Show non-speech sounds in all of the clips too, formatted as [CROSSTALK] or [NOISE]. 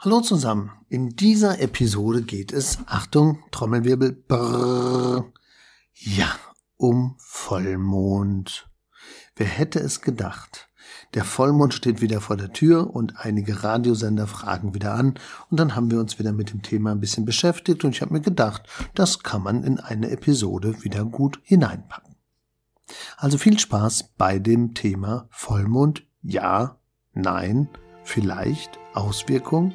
Hallo zusammen. In dieser Episode geht es, Achtung, Trommelwirbel, brrr, ja, um Vollmond. Wer hätte es gedacht? Der Vollmond steht wieder vor der Tür und einige Radiosender fragen wieder an und dann haben wir uns wieder mit dem Thema ein bisschen beschäftigt und ich habe mir gedacht, das kann man in eine Episode wieder gut hineinpacken. Also viel Spaß bei dem Thema Vollmond, ja, nein, vielleicht, Auswirkung,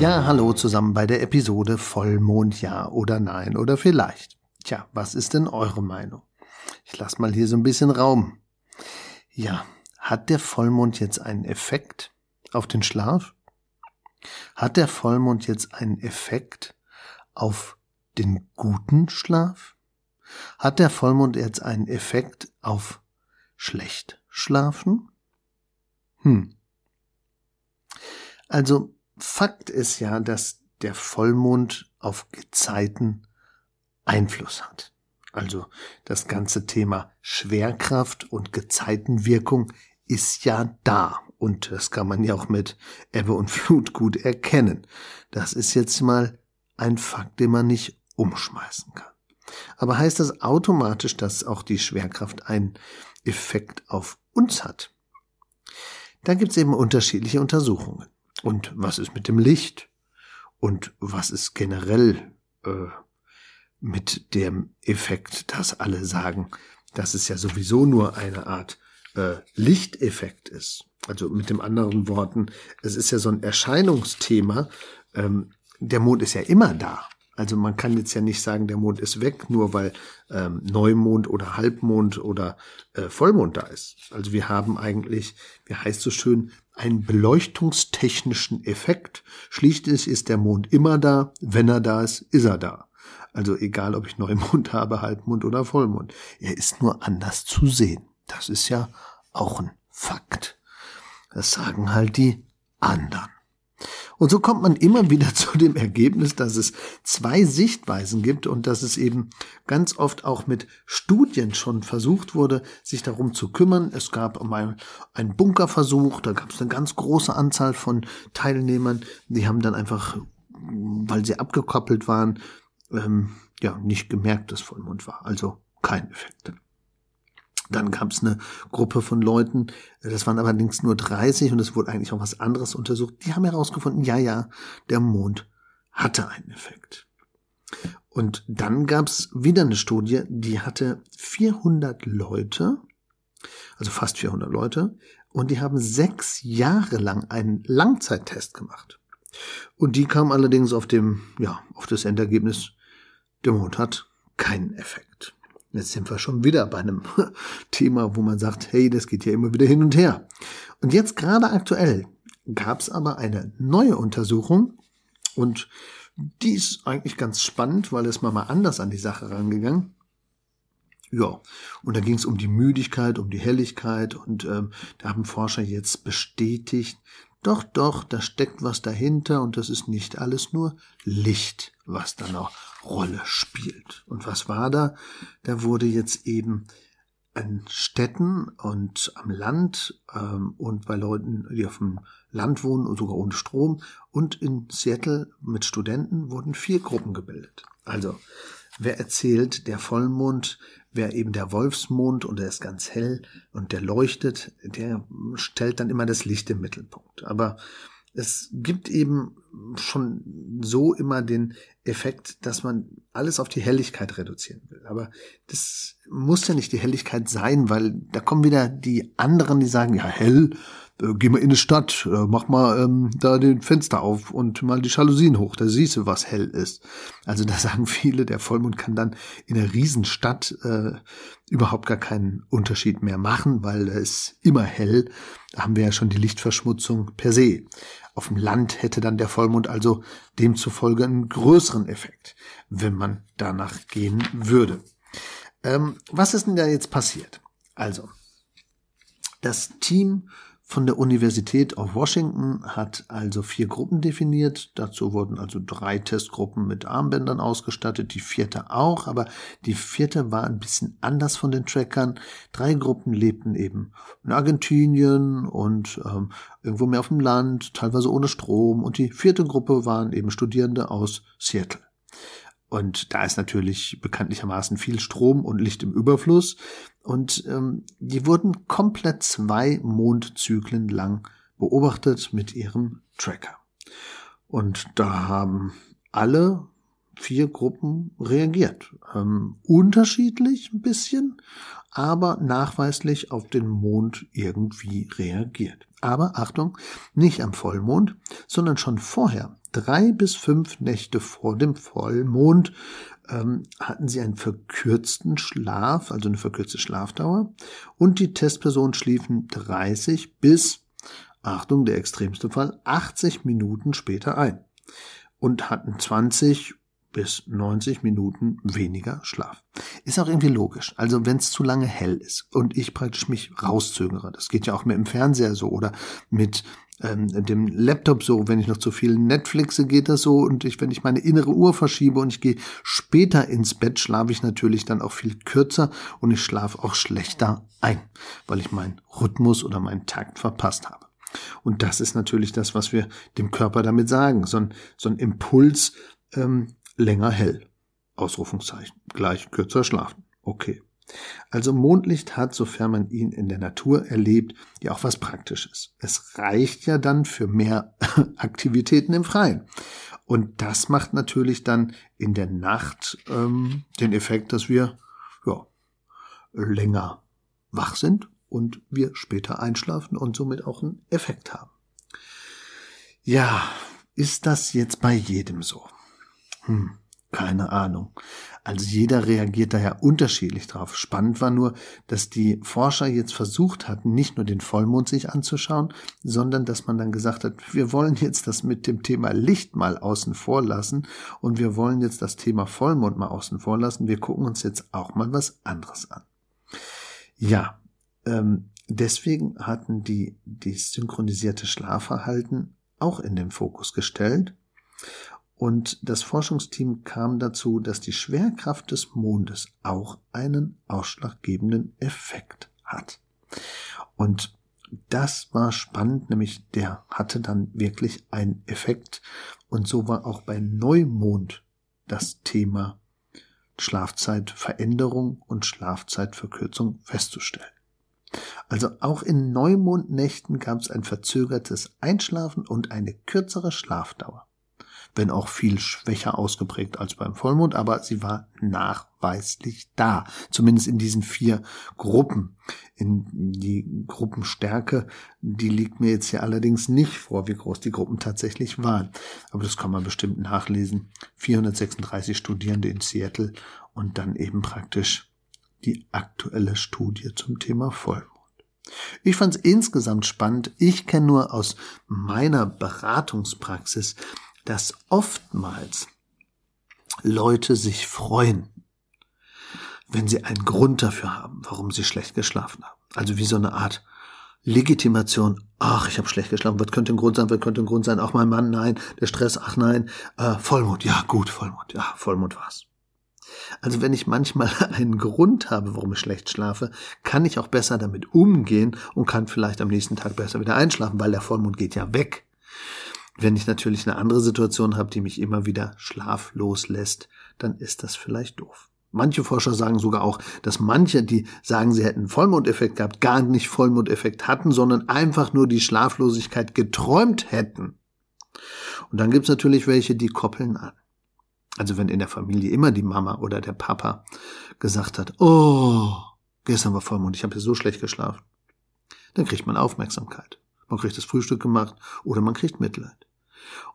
Ja, hallo zusammen bei der Episode Vollmond ja oder nein oder vielleicht. Tja, was ist denn eure Meinung? Ich lasse mal hier so ein bisschen Raum. Ja, hat der Vollmond jetzt einen Effekt auf den Schlaf? Hat der Vollmond jetzt einen Effekt auf den guten Schlaf? Hat der Vollmond jetzt einen Effekt auf schlecht schlafen? Hm. Also, Fakt ist ja, dass der Vollmond auf Gezeiten Einfluss hat. Also das ganze Thema Schwerkraft und Gezeitenwirkung ist ja da. Und das kann man ja auch mit Ebbe und Flut gut erkennen. Das ist jetzt mal ein Fakt, den man nicht umschmeißen kann. Aber heißt das automatisch, dass auch die Schwerkraft einen Effekt auf uns hat? Da gibt es eben unterschiedliche Untersuchungen. Und was ist mit dem Licht? Und was ist generell äh, mit dem Effekt, dass alle sagen, dass es ja sowieso nur eine Art äh, Lichteffekt ist? Also mit dem anderen Worten, es ist ja so ein Erscheinungsthema. Ähm, der Mond ist ja immer da. Also man kann jetzt ja nicht sagen, der Mond ist weg, nur weil ähm, Neumond oder Halbmond oder äh, Vollmond da ist. Also wir haben eigentlich, wie heißt so schön, einen beleuchtungstechnischen Effekt. Schließlich ist der Mond immer da. Wenn er da ist, ist er da. Also egal, ob ich Neumond [LAUGHS] habe, Halbmond oder Vollmond. Er ist nur anders zu sehen. Das ist ja auch ein Fakt. Das sagen halt die anderen. Und so kommt man immer wieder [LAUGHS] zu dem Ergebnis, dass es zwei Sichtweisen gibt und dass es eben ganz oft auch mit Studien schon versucht wurde, sich darum zu kümmern. Es gab mal einen Bunkerversuch, da gab es eine ganz große Anzahl von Teilnehmern, die haben dann einfach, weil sie abgekoppelt waren, ähm, ja, nicht gemerkt, dass Vollmond war. Also kein Effekt. Dann gab es eine Gruppe von Leuten, das waren allerdings nur 30 und es wurde eigentlich auch was anderes untersucht. Die haben herausgefunden, ja, ja, der Mond hatte einen Effekt. Und dann gab es wieder eine Studie, die hatte 400 Leute, also fast 400 Leute, und die haben sechs Jahre lang einen Langzeittest gemacht. Und die kam allerdings auf dem, ja, auf das Endergebnis, der Mond hat keinen Effekt. Jetzt sind wir schon wieder bei einem [LAUGHS] Thema, wo man sagt, hey, das geht ja immer wieder hin und her. Und jetzt gerade aktuell gab es aber eine neue Untersuchung und die ist eigentlich ganz spannend, weil es mal mal anders an die Sache rangegangen. Ja, und da ging es um die Müdigkeit, um die Helligkeit und ähm, da haben Forscher jetzt bestätigt, doch, doch, da steckt was dahinter und das ist nicht alles nur Licht, was da noch Rolle spielt. Und was war da? Da wurde jetzt eben an Städten und am Land ähm, und bei Leuten, die auf dem Land wohnen und sogar ohne Strom und in Seattle mit Studenten wurden vier Gruppen gebildet. Also wer erzählt, der Vollmond wäre eben der Wolfsmond und der ist ganz hell und der leuchtet, der stellt dann immer das Licht im Mittelpunkt. Aber es gibt eben schon so immer den Effekt, dass man alles auf die Helligkeit reduzieren will. Aber das muss ja nicht die Helligkeit sein, weil da kommen wieder die anderen, die sagen, ja, hell, äh, geh mal in die Stadt, äh, mach mal ähm, da den Fenster auf und mal die Jalousien hoch, da siehst du, was hell ist. Also da [LAUGHS] sagen viele, der Vollmond kann dann in der Riesenstadt äh, überhaupt gar keinen Unterschied mehr machen, weil es immer hell. Da haben wir ja schon die Lichtverschmutzung per se. Auf dem Land hätte dann der Vollmond also demzufolge einen größeren Effekt, wenn man danach gehen würde. Ähm, was ist denn da jetzt passiert? Also, das Team von der Universität of Washington hat also vier Gruppen definiert. Dazu wurden also drei Testgruppen mit Armbändern ausgestattet, die vierte auch, aber die vierte war ein bisschen anders von den Trackern. Drei Gruppen lebten eben in Argentinien und ähm, irgendwo mehr auf dem Land, teilweise ohne Strom. Und die vierte Gruppe waren eben Studierende aus Seattle. Und da ist natürlich bekanntlichermaßen viel Strom und Licht im Überfluss. Und ähm, die wurden komplett zwei Mondzyklen lang beobachtet mit ihrem Tracker. Und da haben alle vier Gruppen reagiert. Ähm, unterschiedlich ein bisschen, aber nachweislich auf den Mond irgendwie reagiert. Aber Achtung, nicht am Vollmond, sondern schon vorher drei bis fünf Nächte vor dem Vollmond ähm, hatten sie einen verkürzten Schlaf, also eine verkürzte Schlafdauer, und die Testpersonen schliefen 30 bis, Achtung, der extremste Fall, 80 Minuten später ein und hatten 20 bis 90 Minuten weniger Schlaf. Ist auch irgendwie logisch. Also wenn es zu lange hell ist und ich praktisch mich rauszögere, das geht ja auch mit dem Fernseher so oder mit ähm, dem Laptop so, wenn ich noch zu viel Netflixe geht das so und ich, wenn ich meine innere Uhr verschiebe und ich gehe später ins Bett, schlafe ich natürlich dann auch viel kürzer und ich schlafe auch schlechter ein, weil ich meinen Rhythmus oder meinen Takt verpasst habe. Und das ist natürlich das, was wir dem Körper damit sagen. So ein, so ein Impuls, ähm, länger hell. Ausrufungszeichen. Gleich kürzer schlafen. Okay. Also Mondlicht hat, sofern man ihn in der Natur erlebt, ja auch was Praktisches. Es reicht ja dann für mehr [LAUGHS] Aktivitäten im Freien. Und das macht natürlich dann in der Nacht ähm, den Effekt, dass wir ja, länger wach sind und wir später einschlafen und somit auch einen Effekt haben. Ja, ist das jetzt bei jedem so? Hm, keine Ahnung. Also jeder reagiert da ja unterschiedlich drauf. Spannend war nur, dass die Forscher jetzt versucht hatten, nicht nur den Vollmond sich anzuschauen, sondern dass man dann gesagt hat, wir wollen jetzt das mit dem Thema Licht mal außen vor lassen und wir wollen jetzt das Thema Vollmond mal außen vor lassen. Wir gucken uns jetzt auch mal was anderes an. Ja, ähm, deswegen hatten die die synchronisierte Schlafverhalten auch in den Fokus gestellt und das Forschungsteam kam dazu, dass die Schwerkraft des Mondes auch einen ausschlaggebenden Effekt hat. Und das war spannend, nämlich der hatte dann wirklich einen Effekt. Und so war auch bei Neumond das Thema Schlafzeitveränderung und Schlafzeitverkürzung festzustellen. Also auch in Neumondnächten gab es ein verzögertes Einschlafen und eine kürzere Schlafdauer wenn auch viel schwächer ausgeprägt als beim Vollmond, aber sie war nachweislich da, zumindest in diesen vier Gruppen. In die Gruppenstärke, die liegt mir jetzt hier allerdings nicht vor, wie groß die Gruppen tatsächlich waren. Aber das kann man bestimmt nachlesen. 436 Studierende in Seattle und dann eben praktisch die aktuelle Studie zum Thema Vollmond. Ich fand es insgesamt spannend. Ich kenne nur aus meiner Beratungspraxis, dass oftmals Leute sich freuen, wenn sie einen Grund dafür haben, warum sie schlecht geschlafen haben. Also wie so eine Art Legitimation. Ach, ich habe schlecht geschlafen. Was könnte ein Grund sein? Was könnte ein Grund sein? Auch mein Mann, nein. Der Stress, ach nein. Äh, Vollmond, ja gut, Vollmond, ja, Vollmond war's. Also wenn ich manchmal [LAUGHS] einen Grund habe, warum ich schlecht schlafe, kann ich auch besser damit umgehen und kann vielleicht am nächsten Tag besser wieder einschlafen, weil der Vollmond geht ja weg. Wenn ich natürlich eine andere Situation habe, die mich immer wieder schlaflos lässt, dann ist das vielleicht doof. Manche Forscher sagen sogar auch, dass manche, die sagen, sie hätten Vollmondeffekt gehabt, gar nicht Vollmondeffekt hatten, sondern einfach nur die Schlaflosigkeit geträumt hätten. Und dann gibt's natürlich welche, die koppeln an. Also wenn in der Familie immer die Mama oder der Papa gesagt hat, oh, gestern war Vollmond, ich habe hier so schlecht geschlafen, dann kriegt man Aufmerksamkeit. Man kriegt das Frühstück gemacht oder man kriegt Mitleid.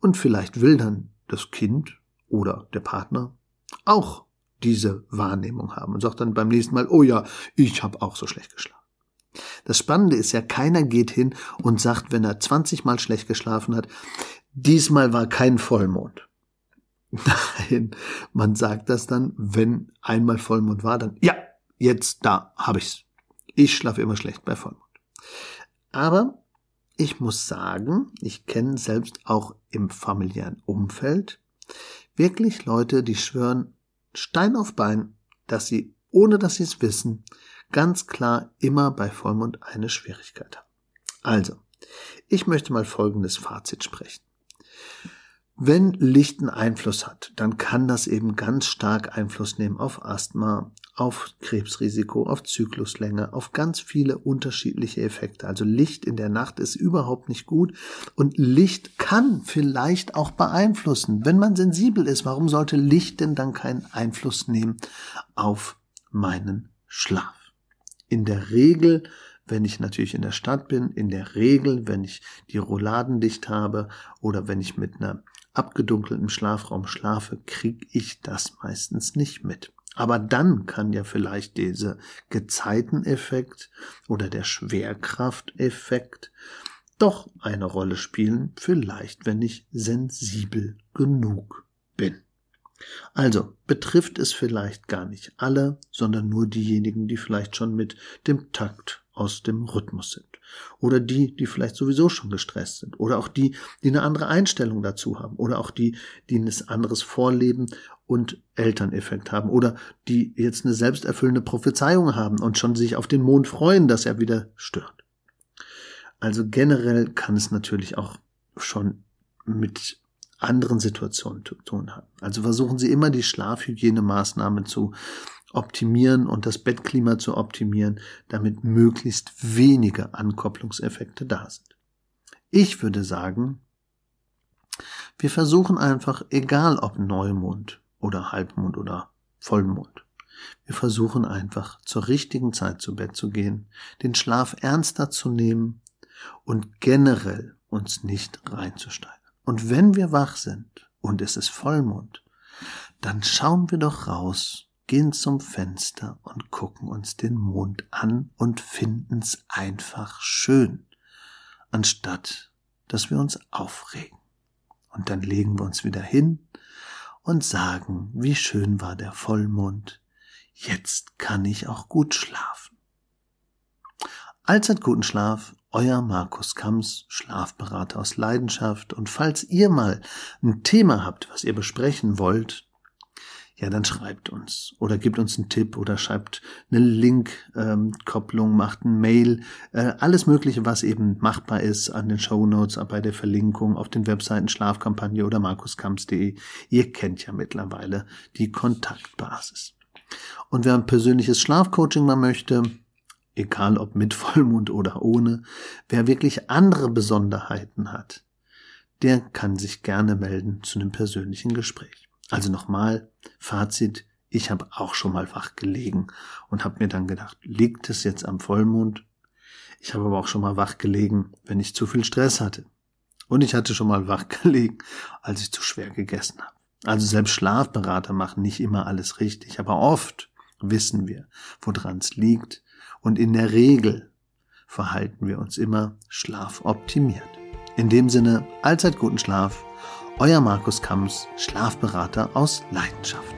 Und vielleicht will dann das Kind oder der Partner auch diese Wahrnehmung haben und sagt dann beim nächsten Mal, oh ja, ich habe auch so schlecht geschlafen. Das Spannende ist ja, keiner geht hin und sagt, wenn er 20 Mal schlecht geschlafen hat, diesmal war kein Vollmond. [LAUGHS] Nein, man sagt das dann, wenn einmal Vollmond war, dann, ja, jetzt da habe ich's. Ich schlafe immer schlecht bei Vollmond. Aber ich muss sagen, ich kenne selbst auch im familiären Umfeld wirklich Leute, die schwören Stein auf Bein, dass sie, ohne dass sie es wissen, ganz klar immer bei Vollmond eine Schwierigkeit haben. Also, ich möchte mal folgendes Fazit sprechen. Wenn Licht einen Einfluss hat, dann kann das eben ganz stark Einfluss nehmen auf Asthma, auf Krebsrisiko, auf Zykluslänge, auf ganz viele unterschiedliche Effekte. Also Licht in der Nacht ist überhaupt nicht gut und Licht kann vielleicht auch beeinflussen. Wenn man sensibel ist, warum sollte Licht denn dann keinen Einfluss nehmen auf meinen Schlaf? In der Regel wenn ich natürlich in der Stadt bin, in der Regel, wenn ich die Rouladen dicht habe oder wenn ich mit einer abgedunkeltem Schlafraum schlafe, kriege ich das meistens nicht mit. Aber dann kann ja vielleicht dieser Gezeiteneffekt oder der Schwerkrafteffekt doch eine Rolle spielen, vielleicht wenn ich sensibel genug bin. Also betrifft es vielleicht gar nicht alle, sondern nur diejenigen, die vielleicht schon mit dem Takt aus dem Rhythmus sind. Oder die, die vielleicht sowieso schon gestresst sind. Oder auch die, die eine andere Einstellung dazu haben. Oder auch die, die ein anderes Vorleben und Elterneffekt haben. Oder die jetzt eine selbsterfüllende Prophezeiung haben und schon sich auf den Mond freuen, dass er wieder stört. Also generell kann es natürlich auch schon mit anderen Situationen zu tun haben. Also versuchen Sie immer die Schlafhygienemaßnahmen zu optimieren und das Bettklima zu optimieren, damit möglichst wenige Ankopplungseffekte da sind. Ich würde sagen, wir versuchen einfach, egal ob Neumond oder Halbmond oder Vollmond, wir versuchen einfach zur richtigen Zeit zu Bett zu gehen, den Schlaf ernster zu nehmen und generell uns nicht reinzusteigen. Und wenn wir wach sind und es ist Vollmond, dann schauen wir doch raus gehen zum Fenster und gucken uns den Mond an und finden's einfach schön, anstatt dass wir uns aufregen. Und dann legen wir uns wieder hin und sagen, wie schön war der Vollmond, jetzt kann ich auch gut schlafen. Allzeit guten Schlaf, euer Markus Kams, Schlafberater aus Leidenschaft. Und falls ihr mal ein Thema habt, was ihr besprechen wollt, ja, dann schreibt uns oder gibt uns einen Tipp oder schreibt eine Link-Kopplung, macht ein Mail, äh, alles Mögliche, was eben machbar ist an den Show Notes, bei der Verlinkung auf den Webseiten Schlafkampagne oder markuskamps.de. Ihr kennt ja mittlerweile die Kontaktbasis. Und wer ein persönliches Schlafcoaching mal möchte, egal ob mit Vollmond oder ohne, wer wirklich andere Besonderheiten hat, der kann sich gerne melden zu einem persönlichen Gespräch. Also nochmal, Fazit, ich habe auch schon mal wach gelegen und habe mir dann gedacht, liegt es jetzt am Vollmond? Ich habe aber auch schon mal wach gelegen, wenn ich zu viel Stress hatte. Und ich hatte schon mal wach [LAUGHS] gelegen, als ich zu schwer gegessen habe. Also selbst Schlafberater machen nicht immer alles richtig, aber oft wissen wir, woran es liegt. Und in der Regel verhalten wir uns immer schlafoptimiert. In dem Sinne, allzeit guten Schlaf euer Markus Kamms, Schlafberater aus Leidenschaft.